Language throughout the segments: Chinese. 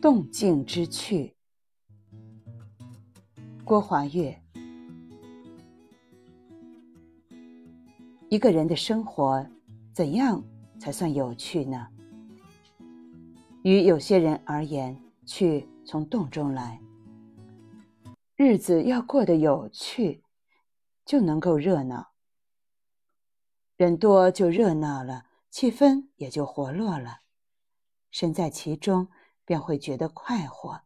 动静之趣。郭华月。一个人的生活，怎样才算有趣呢？于有些人而言，趣从动中来。日子要过得有趣，就能够热闹。人多就热闹了，气氛也就活络了，身在其中便会觉得快活，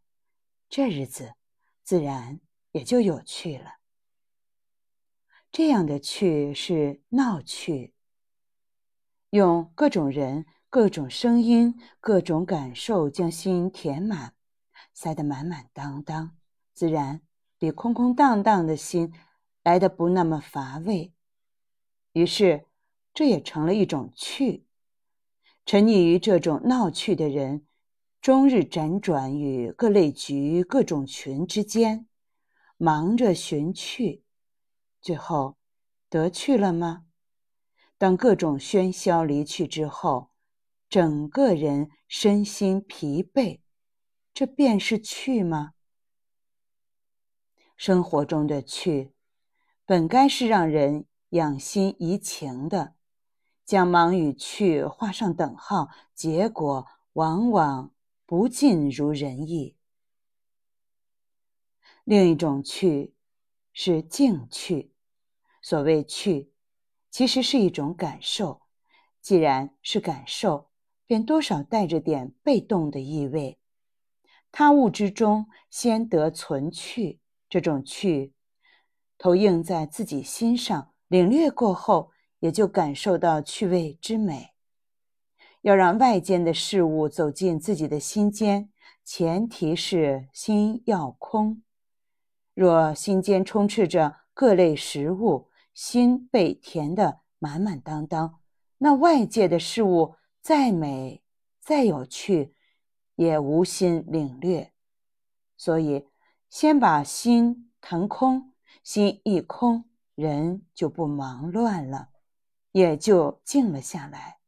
这日子自然也就有趣了。这样的趣是闹趣，用各种人、各种声音、各种感受将心填满，塞得满满当当，自然比空空荡荡的心来的不那么乏味。于是，这也成了一种趣。沉溺于这种闹趣的人，终日辗转于各类局、各种群之间，忙着寻趣。最后，得去了吗？当各种喧嚣离去之后，整个人身心疲惫，这便是去吗？生活中的去，本该是让人养心怡情的，将忙与去画上等号，结果往往不尽如人意。另一种去，是静去。所谓趣，其实是一种感受。既然是感受，便多少带着点被动的意味。他物之中，先得存趣，这种趣，投映在自己心上，领略过后，也就感受到趣味之美。要让外间的事物走进自己的心间，前提是心要空。若心间充斥着各类食物，心被填得满满当当，那外界的事物再美、再有趣，也无心领略。所以，先把心腾空，心一空，人就不忙乱了，也就静了下来。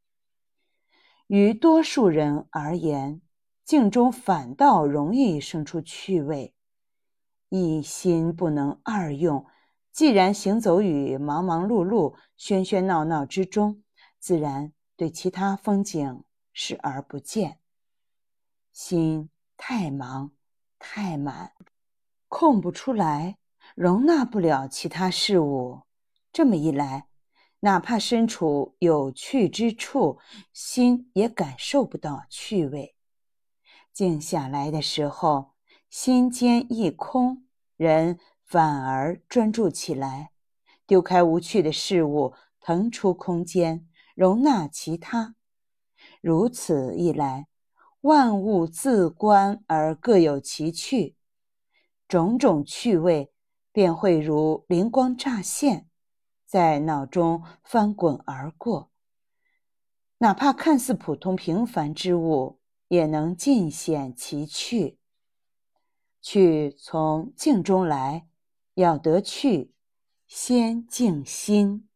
于多数人而言，静中反倒容易生出趣味。一心不能二用。既然行走于忙忙碌碌、喧喧闹闹之中，自然对其他风景视而不见。心太忙太满，空不出来，容纳不了其他事物。这么一来，哪怕身处有趣之处，心也感受不到趣味。静下来的时候，心间一空，人。反而专注起来，丢开无趣的事物，腾出空间，容纳其他。如此一来，万物自观而各有其趣，种种趣味便会如灵光乍现，在脑中翻滚而过。哪怕看似普通平凡之物，也能尽显其趣。去从静中来。要得去，先静心。